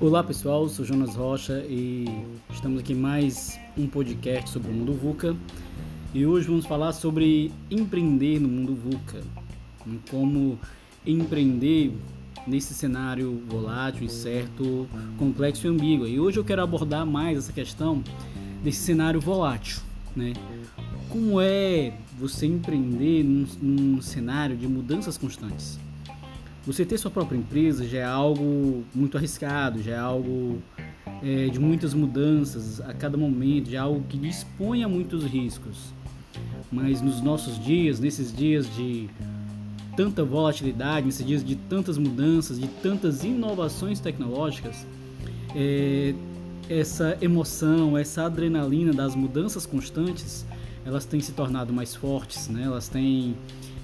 Olá pessoal, sou Jonas Rocha e estamos aqui mais um podcast sobre o mundo VUCA e hoje vamos falar sobre empreender no mundo VUCA, como empreender nesse cenário volátil, incerto, complexo e ambíguo. E hoje eu quero abordar mais essa questão desse cenário volátil, né? Como é você empreender num, num cenário de mudanças constantes? Você ter sua própria empresa já é algo muito arriscado, já é algo é, de muitas mudanças a cada momento, já é algo que dispõe a muitos riscos. Mas nos nossos dias, nesses dias de tanta volatilidade, nesses dias de tantas mudanças, de tantas inovações tecnológicas, é, essa emoção, essa adrenalina das mudanças constantes, elas têm se tornado mais fortes, né? elas têm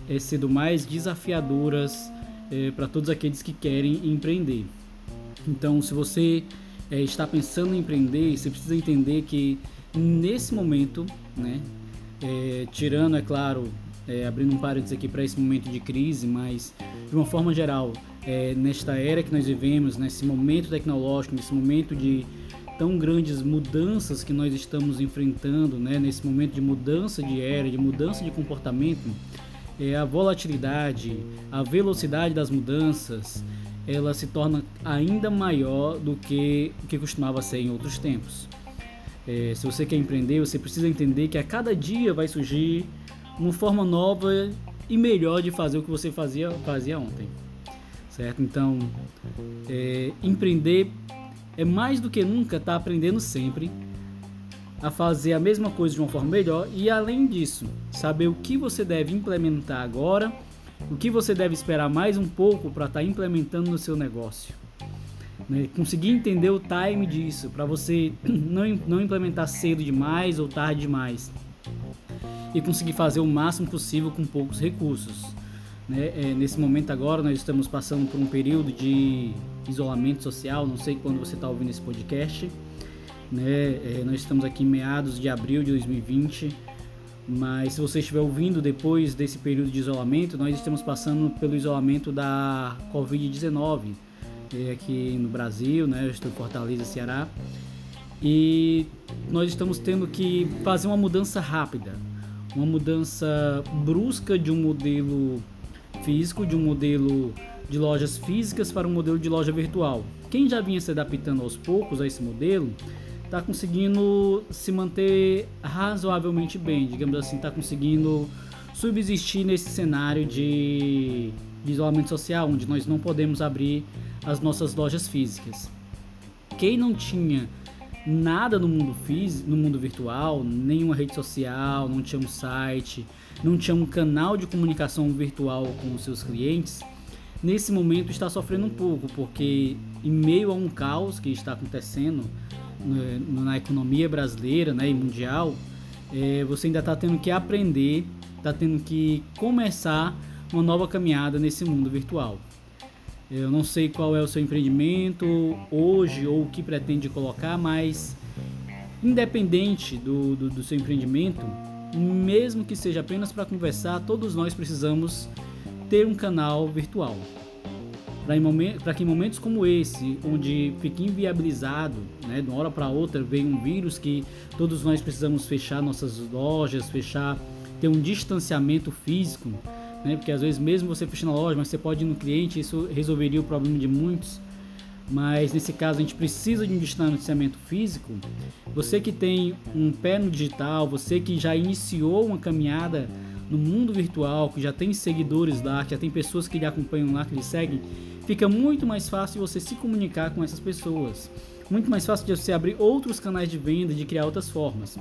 é, sido mais desafiadoras é, para todos aqueles que querem empreender. Então, se você é, está pensando em empreender, você precisa entender que nesse momento, né, é, tirando, é claro, é, abrindo um parênteses aqui para esse momento de crise, mas de uma forma geral, é, nesta era que nós vivemos, nesse momento tecnológico, nesse momento de tão grandes mudanças que nós estamos enfrentando, né, nesse momento de mudança de era, de mudança de comportamento, é, a volatilidade, a velocidade das mudanças, ela se torna ainda maior do que o que costumava ser em outros tempos. É, se você quer empreender, você precisa entender que a cada dia vai surgir uma forma nova e melhor de fazer o que você fazia, fazia ontem. Certo? Então, é, empreender é mais do que nunca estar tá aprendendo sempre a fazer a mesma coisa de uma forma melhor e, além disso, saber o que você deve implementar agora, o que você deve esperar mais um pouco para estar tá implementando no seu negócio. Né? Conseguir entender o time disso, para você não, não implementar cedo demais ou tarde demais. E conseguir fazer o máximo possível com poucos recursos. Né? É, nesse momento agora nós estamos passando por um período de isolamento social, não sei quando você está ouvindo esse podcast, né? É, nós estamos aqui em meados de abril de 2020, mas se você estiver ouvindo depois desse período de isolamento, nós estamos passando pelo isolamento da Covid-19 é, aqui no Brasil, né? Eu estou em Fortaleza, Ceará, e nós estamos tendo que fazer uma mudança rápida, uma mudança brusca de um modelo físico, de um modelo de lojas físicas para um modelo de loja virtual. Quem já vinha se adaptando aos poucos a esse modelo está conseguindo se manter razoavelmente bem, digamos assim, está conseguindo subsistir nesse cenário de, de isolamento social, onde nós não podemos abrir as nossas lojas físicas. Quem não tinha nada no mundo físico, no mundo virtual, nenhuma rede social, não tinha um site, não tinha um canal de comunicação virtual com os seus clientes, nesse momento está sofrendo um pouco, porque em meio a um caos que está acontecendo, na economia brasileira né, e mundial, é, você ainda está tendo que aprender, está tendo que começar uma nova caminhada nesse mundo virtual. Eu não sei qual é o seu empreendimento hoje ou o que pretende colocar, mas independente do, do, do seu empreendimento, mesmo que seja apenas para conversar, todos nós precisamos ter um canal virtual para que em momentos como esse, onde fica inviabilizado, né, de uma hora para outra vem um vírus que todos nós precisamos fechar nossas lojas, fechar, ter um distanciamento físico, né, porque às vezes mesmo você fechando a loja, mas você pode ir no cliente, isso resolveria o problema de muitos. Mas nesse caso a gente precisa de um distanciamento físico. Você que tem um pé no digital, você que já iniciou uma caminhada no mundo virtual, que já tem seguidores lá, que já tem pessoas que lhe acompanham lá, que lhe seguem, fica muito mais fácil você se comunicar com essas pessoas. Muito mais fácil de você abrir outros canais de venda, de criar outras formas.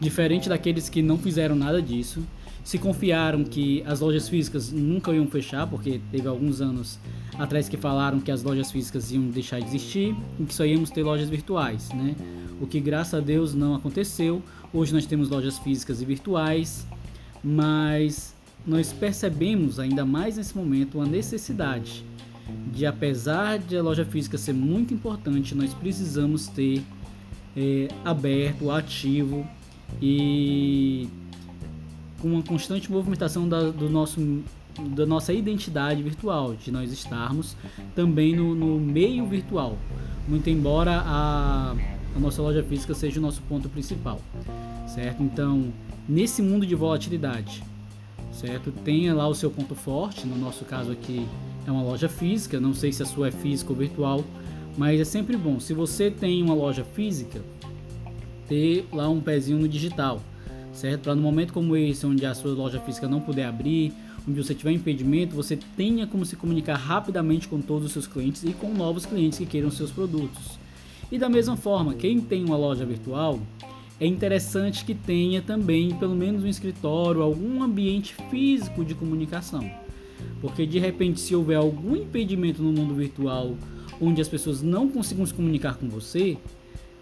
Diferente daqueles que não fizeram nada disso, se confiaram que as lojas físicas nunca iam fechar, porque teve alguns anos atrás que falaram que as lojas físicas iam deixar de existir e que só íamos ter lojas virtuais, né? O que graças a Deus não aconteceu. Hoje nós temos lojas físicas e virtuais, mas nós percebemos ainda mais nesse momento a necessidade de, apesar de a loja física ser muito importante, nós precisamos ter é, aberto, ativo e com uma constante movimentação da, do nosso da nossa identidade virtual, de nós estarmos também no, no meio virtual, muito embora a, a nossa loja física seja o nosso ponto principal, certo? Então, nesse mundo de volatilidade, certo? Tenha lá o seu ponto forte, no nosso caso aqui é uma loja física, não sei se a sua é física ou virtual, mas é sempre bom, se você tem uma loja física, ter lá um pezinho no digital, certo? Para no momento como esse, onde a sua loja física não puder abrir, onde você tiver impedimento, você tenha como se comunicar rapidamente com todos os seus clientes e com novos clientes que queiram seus produtos. E da mesma forma, quem tem uma loja virtual, é interessante que tenha também, pelo menos um escritório, algum ambiente físico de comunicação. Porque de repente, se houver algum impedimento no mundo virtual onde as pessoas não consigam se comunicar com você,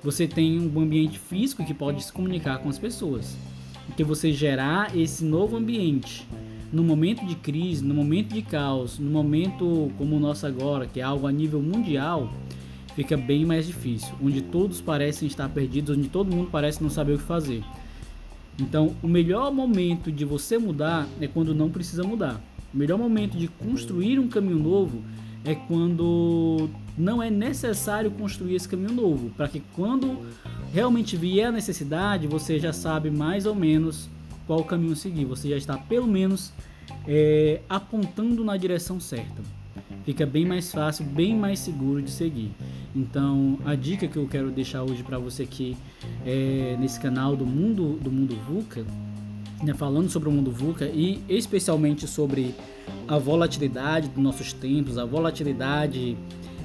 você tem um ambiente físico que pode se comunicar com as pessoas. Porque você gerar esse novo ambiente no momento de crise, no momento de caos, no momento como o nosso agora, que é algo a nível mundial, fica bem mais difícil, onde todos parecem estar perdidos, onde todo mundo parece não saber o que fazer. Então, o melhor momento de você mudar é quando não precisa mudar. O melhor momento de construir um caminho novo é quando não é necessário construir esse caminho novo, para que quando realmente vier a necessidade, você já sabe mais ou menos qual caminho seguir, você já está pelo menos é, apontando na direção certa. Fica bem mais fácil, bem mais seguro de seguir. Então, a dica que eu quero deixar hoje para você aqui é, nesse canal do Mundo do Mundo VUCA, né, falando sobre o mundo VUCA e especialmente sobre a volatilidade dos nossos tempos, a volatilidade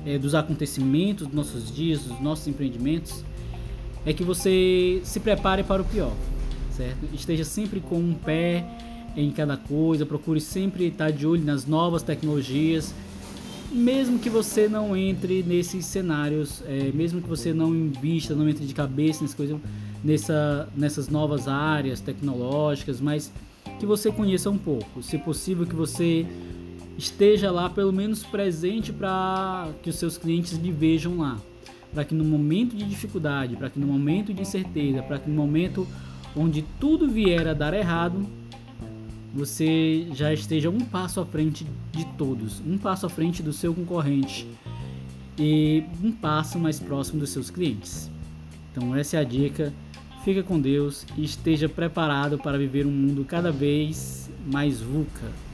é, dos acontecimentos dos nossos dias, dos nossos empreendimentos, é que você se prepare para o pior, certo? Esteja sempre com um pé em cada coisa, procure sempre estar de olho nas novas tecnologias, mesmo que você não entre nesses cenários, é, mesmo que você não invista, não entre de cabeça nessas coisas, nessa, nessas novas áreas tecnológicas, mas que você conheça um pouco. Se possível, que você esteja lá pelo menos presente para que os seus clientes lhe vejam lá. Para que no momento de dificuldade, para que no momento de incerteza, para que no momento onde tudo vier a dar errado, você já esteja um passo à frente de todos, um passo à frente do seu concorrente e um passo mais próximo dos seus clientes. Então essa é a dica. Fica com Deus e esteja preparado para viver um mundo cada vez mais VUCA.